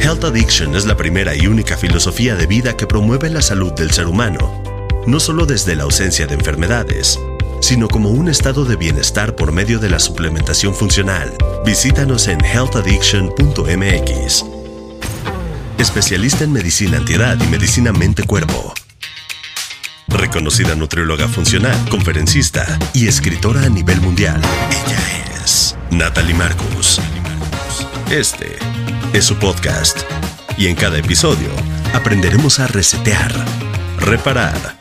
Health Addiction es la primera y única filosofía de vida que promueve la salud del ser humano, no solo desde la ausencia de enfermedades, sino como un estado de bienestar por medio de la suplementación funcional. Visítanos en healthaddiction.mx. Especialista en medicina antiedad y medicina mente-cuerpo. Reconocida nutrióloga funcional, conferencista y escritora a nivel mundial. Ella es Natalie Marcus. Este es su podcast. Y en cada episodio aprenderemos a resetear, reparar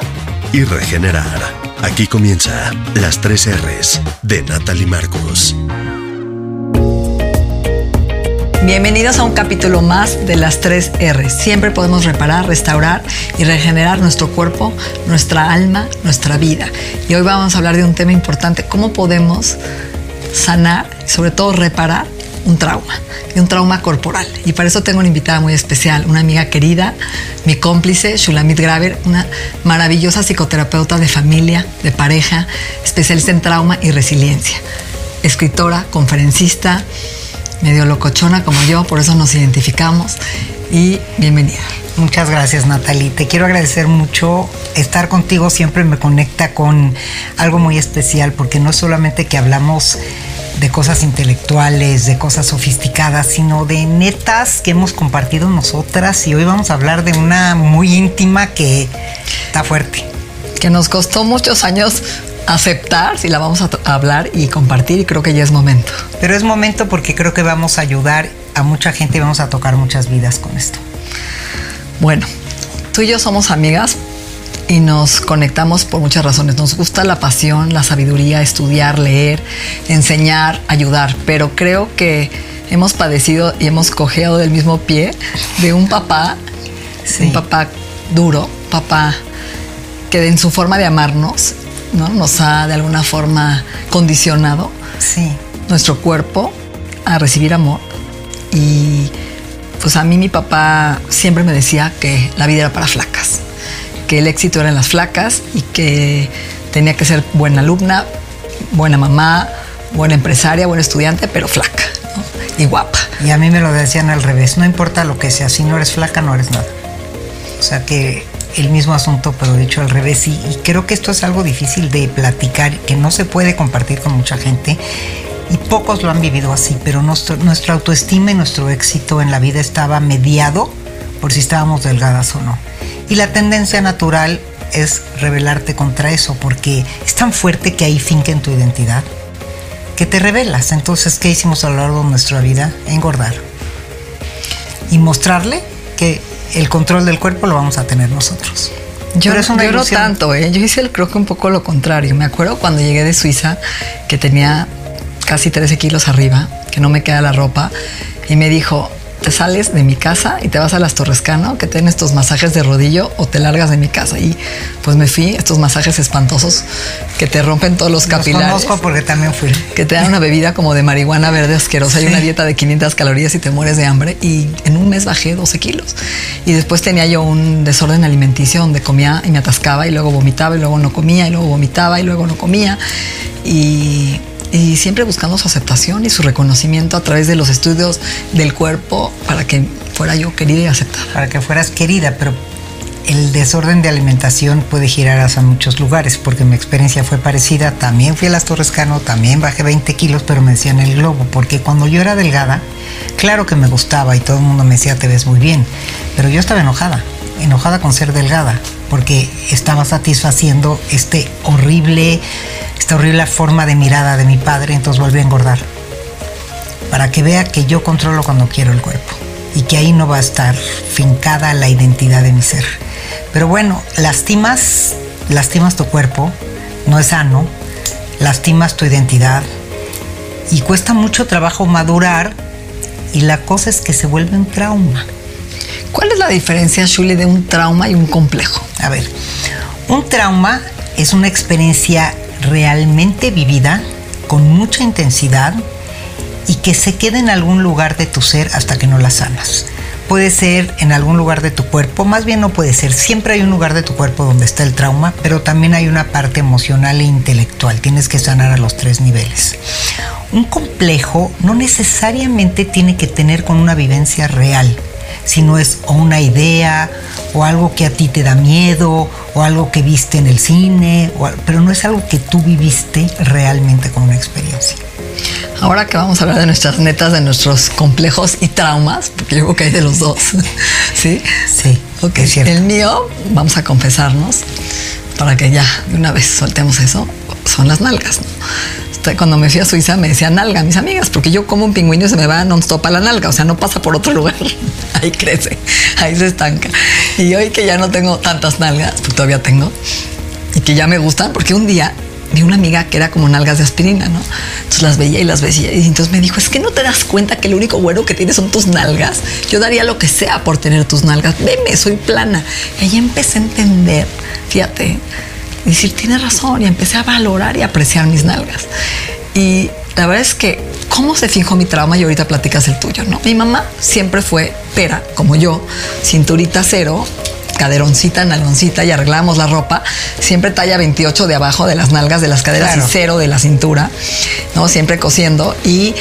y regenerar. Aquí comienza las tres R's de Natalie Marcus. Bienvenidos a un capítulo más de las tres R. Siempre podemos reparar, restaurar y regenerar nuestro cuerpo, nuestra alma, nuestra vida. Y hoy vamos a hablar de un tema importante, cómo podemos sanar sobre todo reparar un trauma, y un trauma corporal. Y para eso tengo una invitada muy especial, una amiga querida, mi cómplice, Shulamit Graver, una maravillosa psicoterapeuta de familia, de pareja, especialista en trauma y resiliencia, escritora, conferencista, medio locochona como yo, por eso nos identificamos. Y bienvenida. Muchas gracias Natalie. Te quiero agradecer mucho. Estar contigo siempre me conecta con algo muy especial porque no solamente que hablamos de cosas intelectuales, de cosas sofisticadas, sino de netas que hemos compartido nosotras y hoy vamos a hablar de una muy íntima que está fuerte. Que nos costó muchos años aceptar si la vamos a hablar y compartir y creo que ya es momento. Pero es momento porque creo que vamos a ayudar a mucha gente y vamos a tocar muchas vidas con esto. Bueno, tú y yo somos amigas y nos conectamos por muchas razones. Nos gusta la pasión, la sabiduría, estudiar, leer, enseñar, ayudar, pero creo que hemos padecido y hemos cojeado del mismo pie de un papá, un papá duro, papá que en su forma de amarnos ¿no? nos ha de alguna forma condicionado sí. nuestro cuerpo a recibir amor y pues a mí mi papá siempre me decía que la vida era para flacas que el éxito era en las flacas y que tenía que ser buena alumna, buena mamá, buena empresaria, buena estudiante, pero flaca y guapa. Y a mí me lo decían al revés, no importa lo que sea, si no eres flaca no eres nada. O sea que el mismo asunto, pero dicho al revés. Y, y creo que esto es algo difícil de platicar, que no se puede compartir con mucha gente. Y pocos lo han vivido así, pero nuestro, nuestra autoestima y nuestro éxito en la vida estaba mediado por si estábamos delgadas o no. Y la tendencia natural es rebelarte contra eso, porque es tan fuerte que hay finca en tu identidad que te rebelas. Entonces, ¿qué hicimos a lo largo de nuestra vida? Engordar. Y mostrarle que el control del cuerpo lo vamos a tener nosotros. Yo, yo no tanto, ¿eh? yo hice el, creo que un poco lo contrario. Me acuerdo cuando llegué de Suiza que tenía casi 13 kilos arriba, que no me queda la ropa, y me dijo, te sales de mi casa y te vas a las Torrescano, que tienen estos masajes de rodillo, o te largas de mi casa. Y pues me fui, estos masajes espantosos que te rompen todos los capilares. Los conozco porque también fui. Que te dan una bebida como de marihuana verde asquerosa y una dieta de 500 calorías y te mueres de hambre. Y en un mes bajé 12 kilos. Y después tenía yo un desorden alimenticio donde comía y me atascaba y luego vomitaba y luego no comía y luego vomitaba y luego no comía. Y y siempre buscando su aceptación y su reconocimiento a través de los estudios del cuerpo para que fuera yo querida y aceptada. Para que fueras querida, pero el desorden de alimentación puede girar hacia muchos lugares, porque mi experiencia fue parecida. También fui a las Torres Cano, también bajé 20 kilos, pero me decían el globo, porque cuando yo era delgada, claro que me gustaba y todo el mundo me decía, te ves muy bien, pero yo estaba enojada, enojada con ser delgada, porque estaba satisfaciendo este horrible esta horrible forma de mirada de mi padre, entonces volví a engordar. Para que vea que yo controlo cuando quiero el cuerpo y que ahí no va a estar fincada la identidad de mi ser. Pero bueno, lastimas, lastimas tu cuerpo, no es sano, lastimas tu identidad y cuesta mucho trabajo madurar y la cosa es que se vuelve un trauma. ¿Cuál es la diferencia, Shuli, de un trauma y un complejo? A ver, un trauma es una experiencia realmente vivida, con mucha intensidad y que se queda en algún lugar de tu ser hasta que no la sanas. Puede ser en algún lugar de tu cuerpo, más bien no puede ser. Siempre hay un lugar de tu cuerpo donde está el trauma, pero también hay una parte emocional e intelectual. Tienes que sanar a los tres niveles. Un complejo no necesariamente tiene que tener con una vivencia real si no es o una idea o algo que a ti te da miedo o algo que viste en el cine, pero no es algo que tú viviste realmente como una experiencia. Ahora que vamos a hablar de nuestras netas, de nuestros complejos y traumas, porque yo creo que hay de los dos, ¿sí? Sí, ok. El mío, vamos a confesarnos, para que ya de una vez soltemos eso, son las nalgas. Este, cuando me fui a Suiza me decían nalga mis amigas, porque yo como un pingüino y se me va non-stop a la nalga, o sea, no pasa por otro lugar, ahí crece, ahí se estanca. Y hoy que ya no tengo tantas nalgas, porque todavía tengo, y que ya me gustan, porque un día vi una amiga que era como nalgas de aspirina, ¿no? Entonces las veía y las veía. Y entonces me dijo, es que no te das cuenta que lo único bueno que tienes son tus nalgas. Yo daría lo que sea por tener tus nalgas. Veme, soy plana. Y ahí empecé a entender, fíjate, decir, tiene razón, y empecé a valorar y apreciar mis nalgas. Y la verdad es que, ¿cómo se fijó mi trauma? Y ahorita platicas el tuyo, ¿no? Mi mamá siempre fue pera, como yo, cinturita cero, caderoncita, naloncita y arreglábamos la ropa, siempre talla 28 de abajo de las nalgas, de las caderas y cero de la cintura, ¿no? Siempre cosiendo y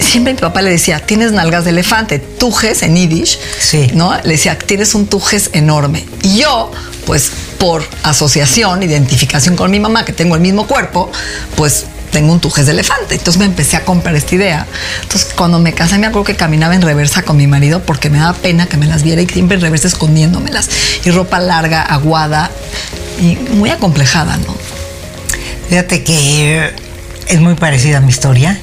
siempre mi papá le decía, tienes nalgas de elefante, tujes en yiddish, sí. ¿no? Le decía, tienes un tujes enorme. Y yo, pues por asociación, identificación con mi mamá, que tengo el mismo cuerpo, pues tengo un tujes de elefante. Entonces me empecé a comprar esta idea. Entonces cuando me casé me acuerdo que caminaba en reversa con mi marido porque me daba pena que me las viera y siempre en reversa escondiéndomelas. Y ropa larga, aguada y muy acomplejada, ¿no? Fíjate que es muy parecida a mi historia.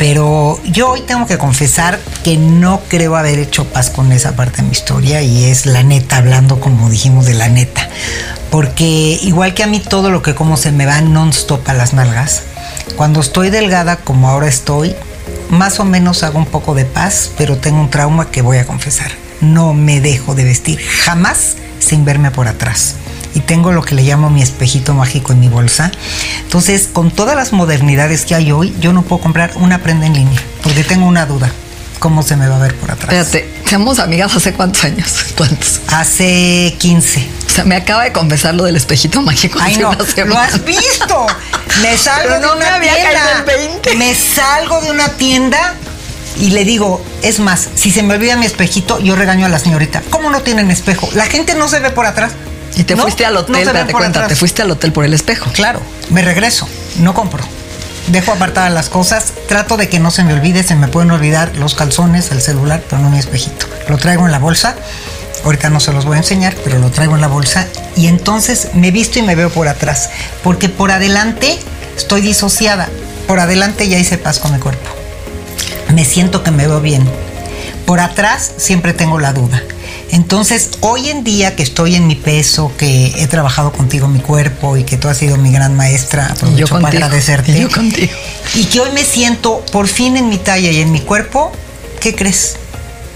Pero yo hoy tengo que confesar que no creo haber hecho paz con esa parte de mi historia y es la neta, hablando como dijimos de la neta. Porque igual que a mí todo lo que como se me va non-stop a las nalgas, cuando estoy delgada como ahora estoy, más o menos hago un poco de paz, pero tengo un trauma que voy a confesar. No me dejo de vestir jamás sin verme por atrás y tengo lo que le llamo mi espejito mágico en mi bolsa. Entonces, con todas las modernidades que hay hoy, yo no puedo comprar una prenda en línea porque tengo una duda. ¿Cómo se me va a ver por atrás? Espérate, ¿seamos amigas hace cuántos años? ¿Cuántos? Hace 15. O sea, me acaba de confesar lo del espejito mágico. Ay, no, lo has visto. Me salgo de una tienda. Me salgo de una tienda y le digo, es más, si se me olvida mi espejito, yo regaño a la señorita. ¿Cómo no tienen espejo? La gente no se ve por atrás. Y te fuiste al hotel, no date cuenta, te fuiste al hotel por el espejo. Claro, me regreso, no compro. Dejo apartadas las cosas, trato de que no se me olvide, se me pueden olvidar los calzones, el celular, pero no mi espejito. Lo traigo en la bolsa, ahorita no se los voy a enseñar, pero lo traigo en la bolsa y entonces me visto y me veo por atrás, porque por adelante estoy disociada, por adelante ya hice paz con mi cuerpo. Me siento que me veo bien. Por atrás siempre tengo la duda. Entonces, hoy en día que estoy en mi peso, que he trabajado contigo mi cuerpo y que tú has sido mi gran maestra, aprovecho yo para agradecerte. Y yo contigo. Y que hoy me siento por fin en mi talla y en mi cuerpo, ¿qué crees?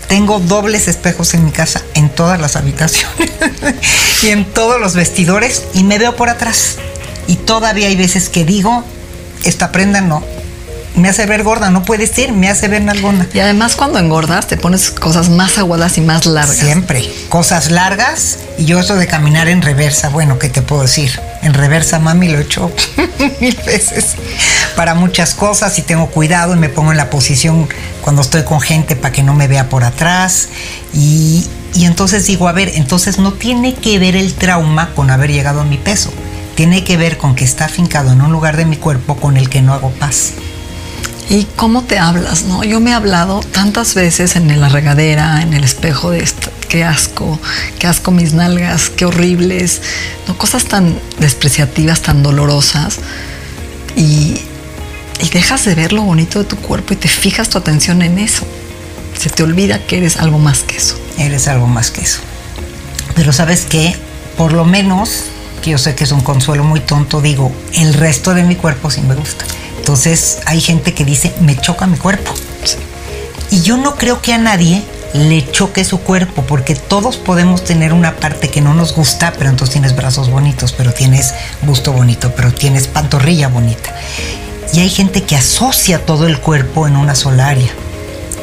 Tengo dobles espejos en mi casa, en todas las habitaciones y en todos los vestidores y me veo por atrás. Y todavía hay veces que digo, esta prenda no, me hace ver gorda, no puede ser, me hace ver nalgona. Y además cuando engordas te pones cosas más aguadas y más largas. Siempre, cosas largas y yo eso de caminar en reversa, bueno, ¿qué te puedo decir? En reversa, mami, lo he hecho mil veces para muchas cosas y tengo cuidado y me pongo en la posición cuando estoy con gente para que no me vea por atrás y, y entonces digo, a ver, entonces no tiene que ver el trauma con haber llegado a mi peso, tiene que ver con que está afincado en un lugar de mi cuerpo con el que no hago paz y cómo te hablas, ¿no? Yo me he hablado tantas veces en la regadera, en el espejo de esto, qué asco, qué asco mis nalgas, qué horribles, ¿no? Cosas tan despreciativas, tan dolorosas. Y, y dejas de ver lo bonito de tu cuerpo y te fijas tu atención en eso. Se te olvida que eres algo más que eso. Eres algo más que eso. Pero sabes qué, por lo menos, que yo sé que es un consuelo muy tonto, digo, el resto de mi cuerpo sí me gusta Entonces hay gente que dice, me choca mi cuerpo. Y yo no creo que a nadie le choque su cuerpo, porque todos podemos tener una parte que no nos gusta, pero entonces tienes brazos bonitos, pero tienes busto bonito, pero tienes pantorrilla bonita. Y hay gente que asocia todo el cuerpo en una sola área.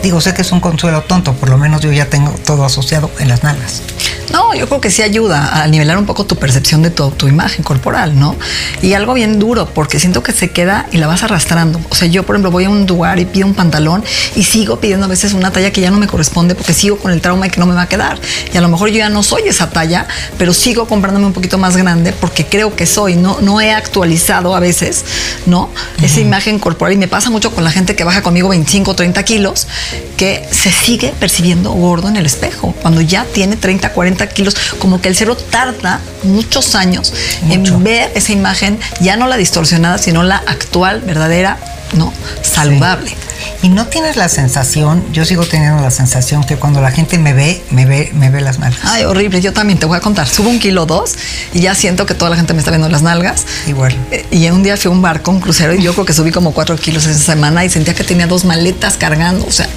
Digo, sé que es un consuelo tonto, por lo menos yo ya tengo todo asociado en las nalgas. No, yo creo que sí ayuda a nivelar un poco tu percepción de tu, imagen corporal, ¿no? Y algo bien duro, porque siento que se queda y la vas arrastrando. O sea, yo, por ejemplo, voy a un lugar y pido un pantalón y sigo pidiendo a veces una talla que ya no me corresponde porque sigo con el trauma y que no me va a quedar. Y a lo mejor yo ya no soy esa talla, pero sigo comprándome un poquito más grande porque creo que soy. No, no he actualizado a veces, ¿no? Esa imagen corporal. Y me pasa mucho con la gente que baja conmigo 25 o 30 kilos, que se sigue percibiendo gordo en el espejo, cuando ya tiene 30, 40 kilos, como que el cerebro tarda muchos años Mucho. en ver esa imagen, ya no la distorsionada, sino la actual, verdadera, ¿no? Saludable. Sí. Y no tienes la sensación, yo sigo teniendo la sensación que cuando la gente me ve, me ve, me ve las nalgas. Ay, horrible. Yo también te voy a contar. Subo un kilo dos y ya siento que toda la gente me está viendo las nalgas. Igual. Y un día fui a un barco, un crucero, y yo creo que subí como cuatro kilos esa semana y sentía que tenía dos maletas cargando. O sea,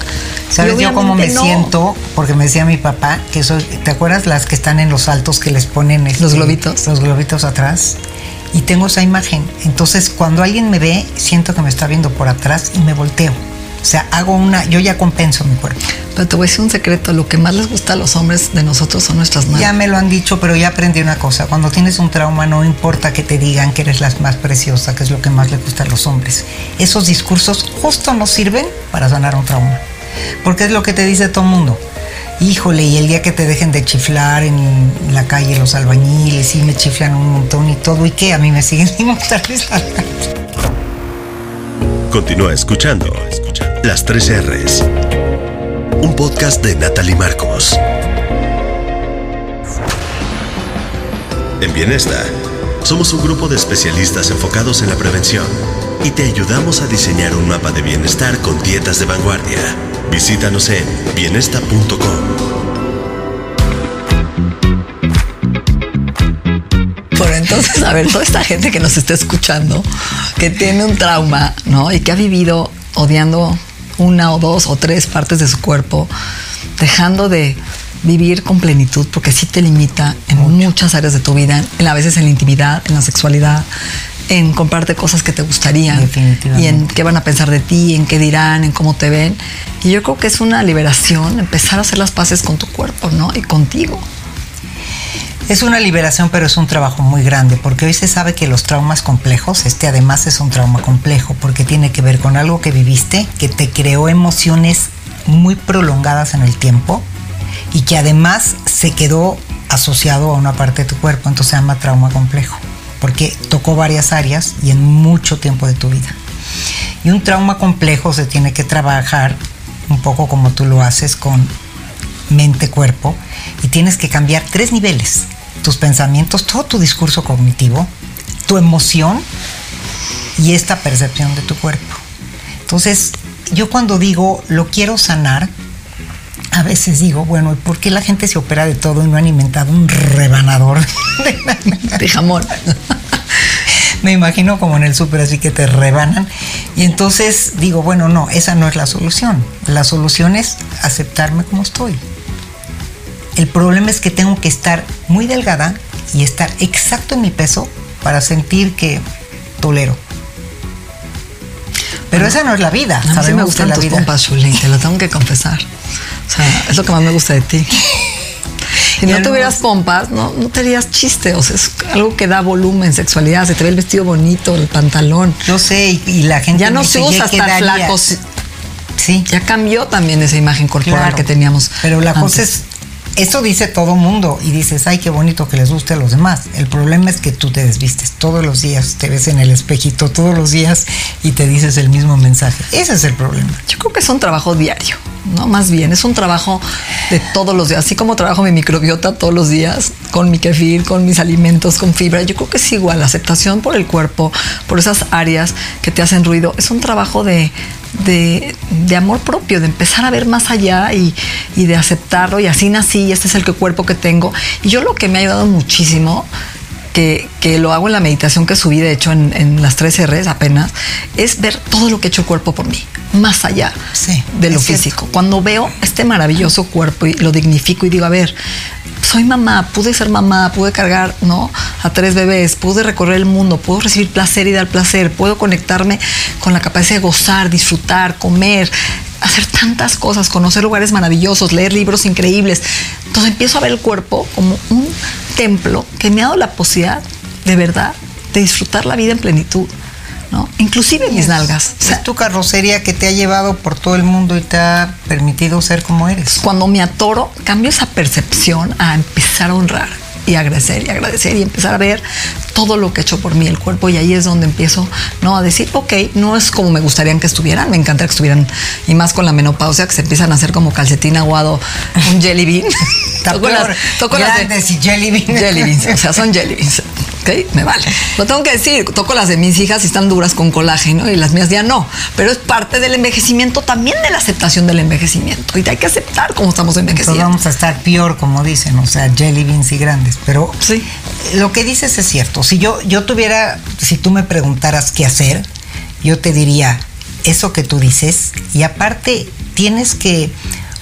¿sabes yo cómo me no. siento? Porque me decía mi papá que eso, ¿te acuerdas las que están en los altos que les ponen este, los globitos? Los globitos atrás. Y tengo esa imagen. Entonces, cuando alguien me ve, siento que me está viendo por atrás y me volteo. O sea, hago una, yo ya compenso mi cuerpo. Pero te voy a decir un secreto, lo que más les gusta a los hombres de nosotros son nuestras manos. Ya me lo han dicho, pero ya aprendí una cosa, cuando tienes un trauma no importa que te digan que eres la más preciosa, que es lo que más le gusta a los hombres. Esos discursos justo nos sirven para sanar un trauma. Porque es lo que te dice todo el mundo. Híjole, y el día que te dejen de chiflar en la calle los albañiles y me chiflan un montón y todo, ¿y qué? A mí me siguen sin gustarles Continúa escuchando Las Tres R's. Un podcast de Natalie Marcos. En Bienesta, somos un grupo de especialistas enfocados en la prevención y te ayudamos a diseñar un mapa de bienestar con dietas de vanguardia. Visítanos en bienesta.com. Pero entonces, a ver, toda esta gente que nos está escuchando, que tiene un trauma, ¿no? Y que ha vivido odiando una o dos o tres partes de su cuerpo, dejando de vivir con plenitud, porque sí te limita en Mucho. muchas áreas de tu vida, en, a veces en la intimidad, en la sexualidad, en comprarte cosas que te gustarían y en qué van a pensar de ti, en qué dirán, en cómo te ven. Y yo creo que es una liberación empezar a hacer las paces con tu cuerpo, ¿no? Y contigo. Es una liberación, pero es un trabajo muy grande, porque hoy se sabe que los traumas complejos, este además es un trauma complejo, porque tiene que ver con algo que viviste, que te creó emociones muy prolongadas en el tiempo y que además se quedó asociado a una parte de tu cuerpo, entonces se llama trauma complejo, porque tocó varias áreas y en mucho tiempo de tu vida. Y un trauma complejo se tiene que trabajar un poco como tú lo haces con mente-cuerpo y tienes que cambiar tres niveles tus pensamientos, todo tu discurso cognitivo, tu emoción y esta percepción de tu cuerpo. Entonces, yo cuando digo lo quiero sanar, a veces digo, bueno, ¿y por qué la gente se opera de todo y no han inventado un rebanador de, de jamón? Me imagino como en el súper, así que te rebanan. Y entonces digo, bueno, no, esa no es la solución. La solución es aceptarme como estoy. El problema es que tengo que estar muy delgada y estar exacto en mi peso para sentir que tolero. Pero bueno, esa no es la vida. A mí me gustan tus vida. pompas, Shuli, te lo tengo que confesar. O sea, es lo que más me gusta de ti. Si no tuvieras pompas, no, no te harías chiste. O sea, es algo que da volumen, sexualidad. Se te ve el vestido bonito, el pantalón. Yo sé, y, y la gente ya no se usa estar flacos. Sí. Ya cambió también esa imagen corporal Claro. que teníamos. Pero la antes. cosa es, eso dice todo mundo y dices, ay, qué bonito que les guste a los demás. El problema es que tú te desvistes todos los días, te ves en el espejito todos los días y te dices el mismo mensaje. Ese es el problema. Yo creo que es un trabajo diario, ¿no? Más bien, es un trabajo de todos los días. Así como trabajo mi microbiota todos los días, con mi kefir, con mis alimentos, con fibra. Yo creo que es igual. La aceptación por el cuerpo, por esas áreas que te hacen ruido, es un trabajo de, de, de amor propio, de empezar a ver más allá y, y de aceptarlo. Y así nací, y este es el que- cuerpo que tengo. Y yo lo que me ha ayudado muchísimo que, que lo hago en la meditación que subí, de hecho, en, en las tres R's apenas, es ver todo lo que ha hecho el cuerpo por mí, más allá Sí, de lo cierto. físico. Cuando veo este maravilloso cuerpo y lo dignifico y digo, a ver, soy mamá, pude ser mamá, pude cargar, ¿no? A tres bebés, pude recorrer el mundo, puedo recibir placer y dar placer, puedo conectarme con la capacidad de gozar, disfrutar, comer, hacer tantas cosas, conocer lugares maravillosos, leer libros increíbles. Entonces empiezo a ver el cuerpo como un templo que me ha dado la posibilidad, de verdad, de disfrutar la vida en plenitud, ¿no? Inclusive mis nalgas. O sea, es tu carrocería que te ha llevado por todo el mundo y te ha permitido ser como eres. cuando me atoro, cambio esa percepción a empezar a honrar y agradecer y agradecer y empezar a ver todo lo que ha hecho por mí el cuerpo y ahí es donde empiezo no a decir ok no es como me gustaría que estuvieran me encanta que estuvieran y más con la menopausia que se empiezan a hacer como calcetín aguado un jelly bean. Toco las, toco las de- y jelly bean. jelly beans o sea son jelly beans ok me vale lo tengo que decir toco las de mis hijas y están duras con colágeno y las mías ya no pero es parte del envejecimiento también de la aceptación del envejecimiento y hay que aceptar cómo estamos Entonces envejeciendo vamos a estar peor, como dicen, o sea, jelly beans y grandes. Pero Sí. lo que dices es cierto. Si yo, yo tuviera, si tú me preguntaras qué hacer, yo te diría eso que tú dices. Y aparte, tienes que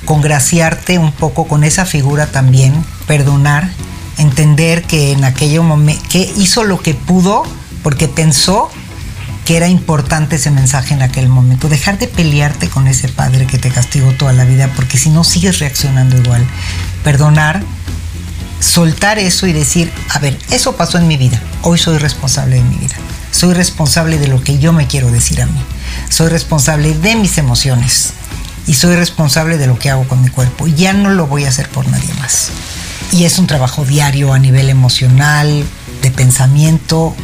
congraciarte un poco con esa figura también, perdonar, entender que en aquel momento, que hizo lo que pudo porque pensó que era importante ese mensaje en aquel momento. Dejar de pelearte con ese padre que te castigó toda la vida, porque si no sigues reaccionando igual. Perdonar, soltar eso y decir, a ver, eso pasó en mi vida, hoy soy responsable de mi vida. Soy responsable de lo que yo me quiero decir a mí. Soy responsable de mis emociones. Y soy responsable de lo que hago con mi cuerpo. Ya no lo voy a hacer por nadie más. Y es un trabajo diario a nivel emocional, de pensamiento,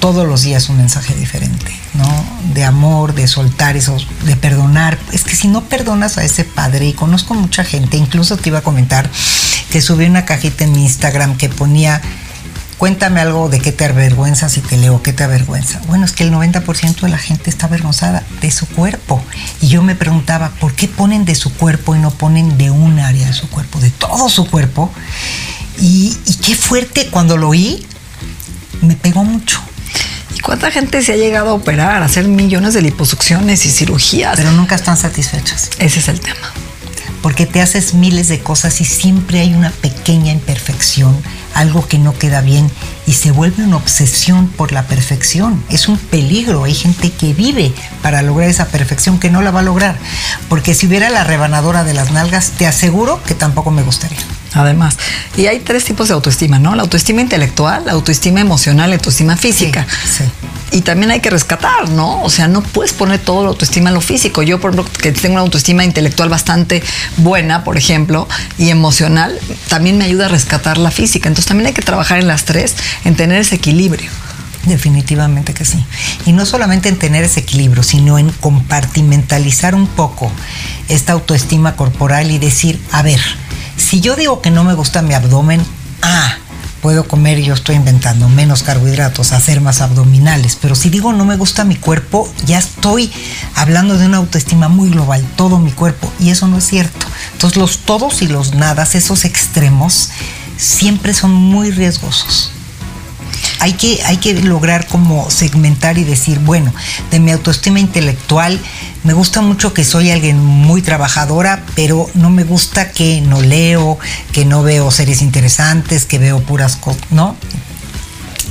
todos los días un mensaje diferente, ¿no? De amor, de soltar esos, de perdonar. Es que si no perdonas a ese padre, y conozco mucha gente, incluso te iba a comentar que subí una cajita en mi Instagram que ponía, cuéntame algo de qué te avergüenzas y te leo qué te avergüenza. Bueno, es que el 90% de la gente está avergonzada de su cuerpo. Y yo me preguntaba, ¿por qué ponen de su cuerpo y no ponen de un área de su cuerpo, de todo su cuerpo? Y, y qué fuerte cuando lo oí, me pegó mucho. ¿Y cuánta gente se ha llegado a operar, a hacer millones de liposucciones y cirugías? pero nunca están satisfechas. Ese es el tema. Porque te haces miles de cosas y siempre hay una pequeña imperfección, algo que no queda bien y se vuelve una obsesión por la perfección. Es un peligro. Hay gente que vive para lograr esa perfección que no la va a lograr. Porque si hubiera la rebanadora de las nalgas, te aseguro que tampoco me gustaría. Además, y hay tres tipos de autoestima, ¿no? La autoestima intelectual, la autoestima emocional, la autoestima física. Sí, sí. Y también hay que rescatar, ¿no? O sea, no puedes poner todo la autoestima en lo físico. Yo, por ejemplo, que tengo una autoestima intelectual bastante buena, por ejemplo, y emocional, también me ayuda a rescatar la física. Entonces también hay que trabajar en las tres, en tener ese equilibrio. Definitivamente que sí. Y no solamente en tener ese equilibrio, sino en compartimentalizar un poco esta autoestima corporal y decir, a ver, si yo digo que no me gusta mi abdomen, ah, puedo comer, yo estoy inventando, menos carbohidratos, hacer más abdominales, pero si digo no me gusta mi cuerpo, ya estoy hablando de una autoestima muy global, todo mi cuerpo, y eso no es cierto. Entonces los todos y los nadas, esos extremos, siempre son muy riesgosos hay que, hay que lograr como segmentar y decir, bueno, de mi autoestima intelectual, me gusta mucho que soy alguien muy trabajadora, pero no me gusta que no leo, que no veo series interesantes, que veo puras cosas, ¿no?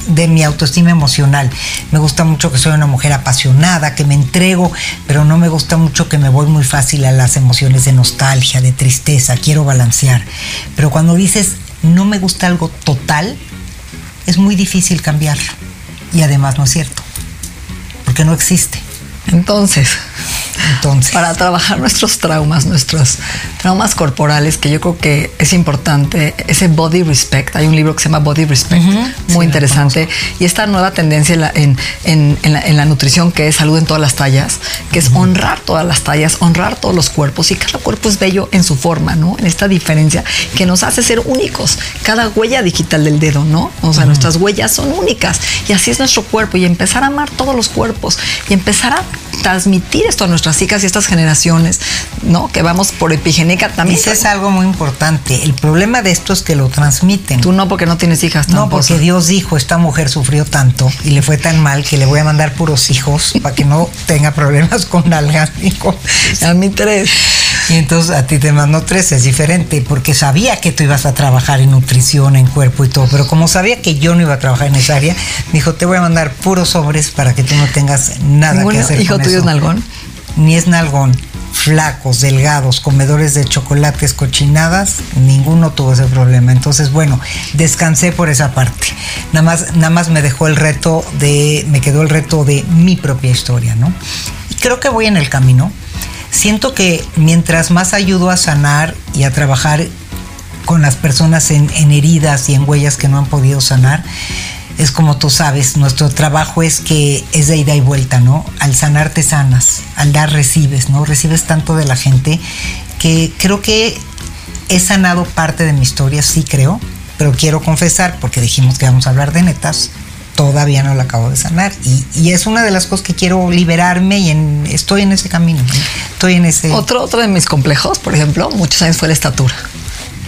de mi autoestima emocional. Me gusta mucho que soy una mujer apasionada, que me entrego, pero no me gusta mucho que me voy muy fácil a las emociones de nostalgia, de tristeza, quiero balancear. Pero cuando dices no me gusta algo total, es muy difícil cambiarlo. Y además no es cierto, porque no existe. Entonces, Entonces, para trabajar nuestros traumas, nuestros traumas corporales, que yo creo que es importante, ese body respect, hay un libro que se llama Body Respect, Ujú, muy sí, interesante, y esta nueva tendencia en la, en, en- en la, en la nutrición que es salud en todas las tallas, que es honrar todas las tallas, honrar todos los cuerpos, y cada cuerpo es bello en su forma, ¿no? En esta diferencia que nos hace ser únicos, cada huella digital del dedo, ¿no? O sea, nuestras huellas son únicas, y así es nuestro cuerpo, y empezar a amar todos los cuerpos, y empezar a transmitir esto a nuestras hijas y estas generaciones, ¿no? Que vamos por epigénica también. Dices algo muy importante. El problema de esto es que lo transmiten. Tú no, porque no tienes hijas. No, porque Dios dijo, esta mujer sufrió tanto y le fue tan mal que le voy a mandar puros hijos para que no tenga problemas con nalgas. A mí tres. Y entonces a ti te mandó tres, es diferente, porque sabía que tú ibas a trabajar en nutrición, en cuerpo y todo, pero como sabía que yo no iba a trabajar en esa área, me dijo, te voy a mandar puros hombres para que tú no tengas nada que hacer. ¿Hijo tuyo es nalgón? Ni es nalgón. Flacos, delgados, comedores de chocolates, cochinadas, ninguno tuvo ese problema. Entonces, bueno, descansé por esa parte. Nada más, nada más me dejó el reto de, me quedó el reto de mi propia historia, ¿no? Y creo que voy en el camino siento que mientras más ayudo a sanar y a trabajar con las personas en, heridas y en huellas que no han podido sanar, es como tú sabes, nuestro trabajo es que es de ida y vuelta, ¿no? Al sanar te sanas, al dar recibes, ¿no? Recibes tanto de la gente que creo que he sanado parte de mi historia, sí creo, pero quiero confesar, porque dijimos que vamos a hablar de netas, todavía no la acabo de sanar. Y, es una de las cosas que quiero liberarme y estoy en ese camino. Estoy en ese. Otro, otro de mis complejos, por ejemplo, muchos años fue la estatura.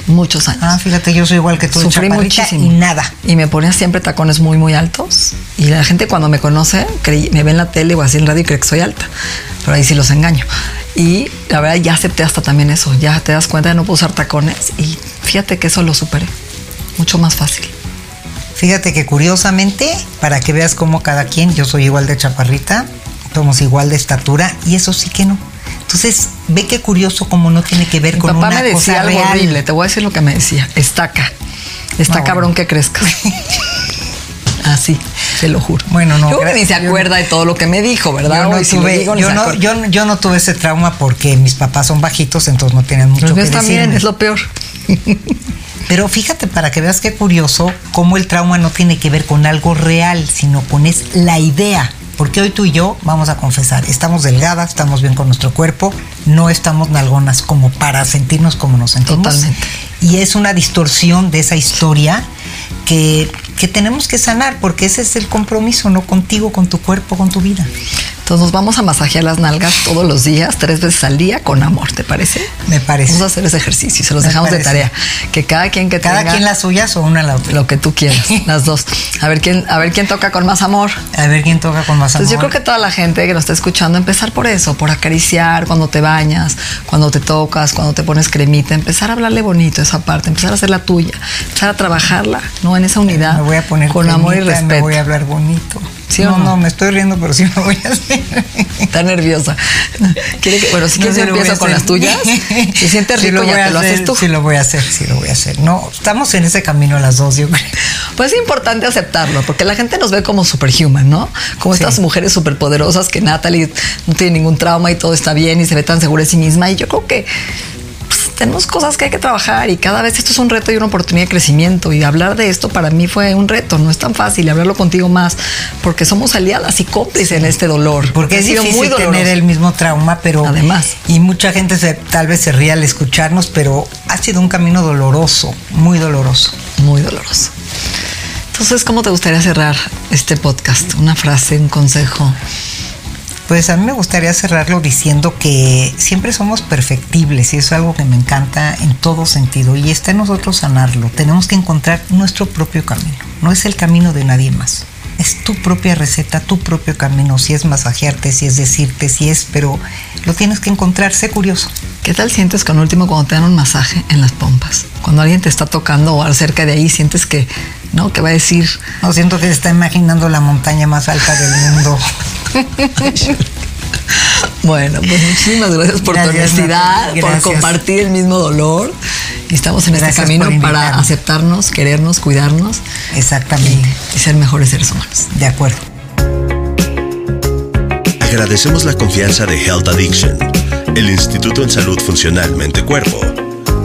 Muchos años. Ah, fíjate, yo soy igual que tú. Sufrí muchísimo. Y nada. Y me ponía siempre tacones muy, muy altos. Y la gente cuando me conoce, me ve en la tele o así en radio y cree que soy alta. Pero ahí sí los engaño. Y la verdad ya acepté hasta también eso. Ya te das cuenta de no puedo usar tacones. Y fíjate que eso lo superé. Mucho más fácil. Fíjate que curiosamente, para que veas cómo cada quien, yo soy igual de chaparrita, somos igual de estatura, y eso sí que no. Entonces, ve qué curioso cómo no tiene que ver Mi con papá una me decía algo real. horrible, te voy a decir lo que me decía. Estaca. Está cabrón que crezca. Así, te lo juro. Bueno, no. Yo creo que ni se acuerda de todo lo que me dijo, ¿verdad? Yo no, si tuve, digo, ni yo, se no, acuerda. yo, yo no tuve ese trauma porque mis papás son bajitos, entonces no tienen mucho Los que también, es lo peor. Pero fíjate para que veas qué curioso cómo el trauma no tiene que ver con algo real, sino con es la idea. Porque hoy tú y yo vamos a confesar, estamos delgadas, estamos bien con nuestro cuerpo, no estamos nalgonas como para sentirnos como nos sentimos. Totalmente. Y es una distorsión de esa historia que, que tenemos que sanar, porque ese es el compromiso, no contigo, con tu cuerpo, con tu vida. Entonces nos vamos a masajear las nalgas todos los días, tres veces al día, con amor, ¿te parece? Me parece. Vamos a hacer ese ejercicio, se los Me dejamos de tarea. Que cada quien que Cada tenga quien las suyas o una la otra. lo que tú quieras, las dos. A ver quién, a ver quién toca con más amor. A ver quién toca con más amor. Entonces yo creo que toda la gente que nos está escuchando, empezar por eso, por acariciar cuando te bañas, cuando te tocas, cuando te pones cremita, empezar a hablarle bonito esa parte, empezar a hacer la tuya, empezar a trabajarla, ¿no? En esa unidad. me voy a poner con amor y respeto. Me voy a hablar bonito. ¿Sí no, o no? no, me estoy riendo, pero sí lo voy a hacer. Está nerviosa. ¿Quiere que, bueno, si No, quieres sí a empiezo con las tuyas. Si sientes rico, ya te lo haces tú. Sí lo voy a hacer, sí lo voy a hacer. No, estamos en ese camino las dos, yo creo. Pues es importante aceptarlo, porque la gente nos ve como superhuman, ¿no? Como Sí. estas mujeres superpoderosas que Natalie no tiene ningún trauma y todo está bien y se ve tan segura de sí misma. Y yo creo que tenemos cosas que hay que trabajar y cada vez esto es un reto y una oportunidad de crecimiento. Y hablar de esto para mí fue un reto, no es tan fácil hablarlo contigo más, porque somos aliadas y cómplices en este dolor. Porque es difícil doloroso. tener el mismo trauma, pero. Además. Y mucha gente se, tal vez se ríe al escucharnos, pero ha sido un camino doloroso, muy doloroso. Muy doloroso. Entonces, ¿cómo te gustaría cerrar este podcast? Una frase, un consejo. Pues a mí me gustaría cerrarlo diciendo que siempre somos perfectibles y eso es algo que me encanta en todo sentido y está en nosotros sanarlo. Tenemos que encontrar nuestro propio camino, no es el camino de nadie más. Es tu propia receta, tu propio camino, si es masajearte, si es decirte, si es, pero lo tienes que encontrar, sé curioso. ¿Qué tal sientes con último cuando te dan un masaje en las pompas? Cuando alguien te está tocando o cerca de ahí, sientes que, ¿no? Que va a decir, No siento que se está imaginando la montaña más alta del mundo. bueno, pues muchísimas gracias por Gracias, tu honestidad, por compartir el mismo dolor. Y estamos en este Gracias camino por para aceptarnos, querernos, cuidarnos Exactamente, y ser mejores seres humanos. de acuerdo. Agradecemos la confianza de Health Addiction, el Instituto en Salud Funcional Mente-Cuerpo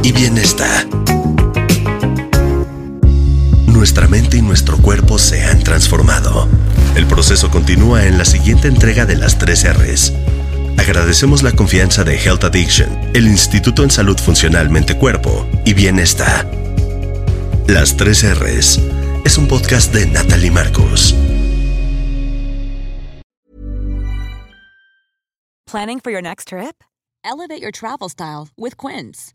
y Bienestar. Nuestra mente y nuestro cuerpo se han transformado. El proceso continúa en la siguiente entrega de las tres R's. Agradecemos la confianza de Health Addiction, el Instituto en Salud Funcional Mente-Cuerpo y Bienestar. Las tres R's es un podcast de Natalie Marcos. Planning for your next trip? Elevate your travel style with Quince.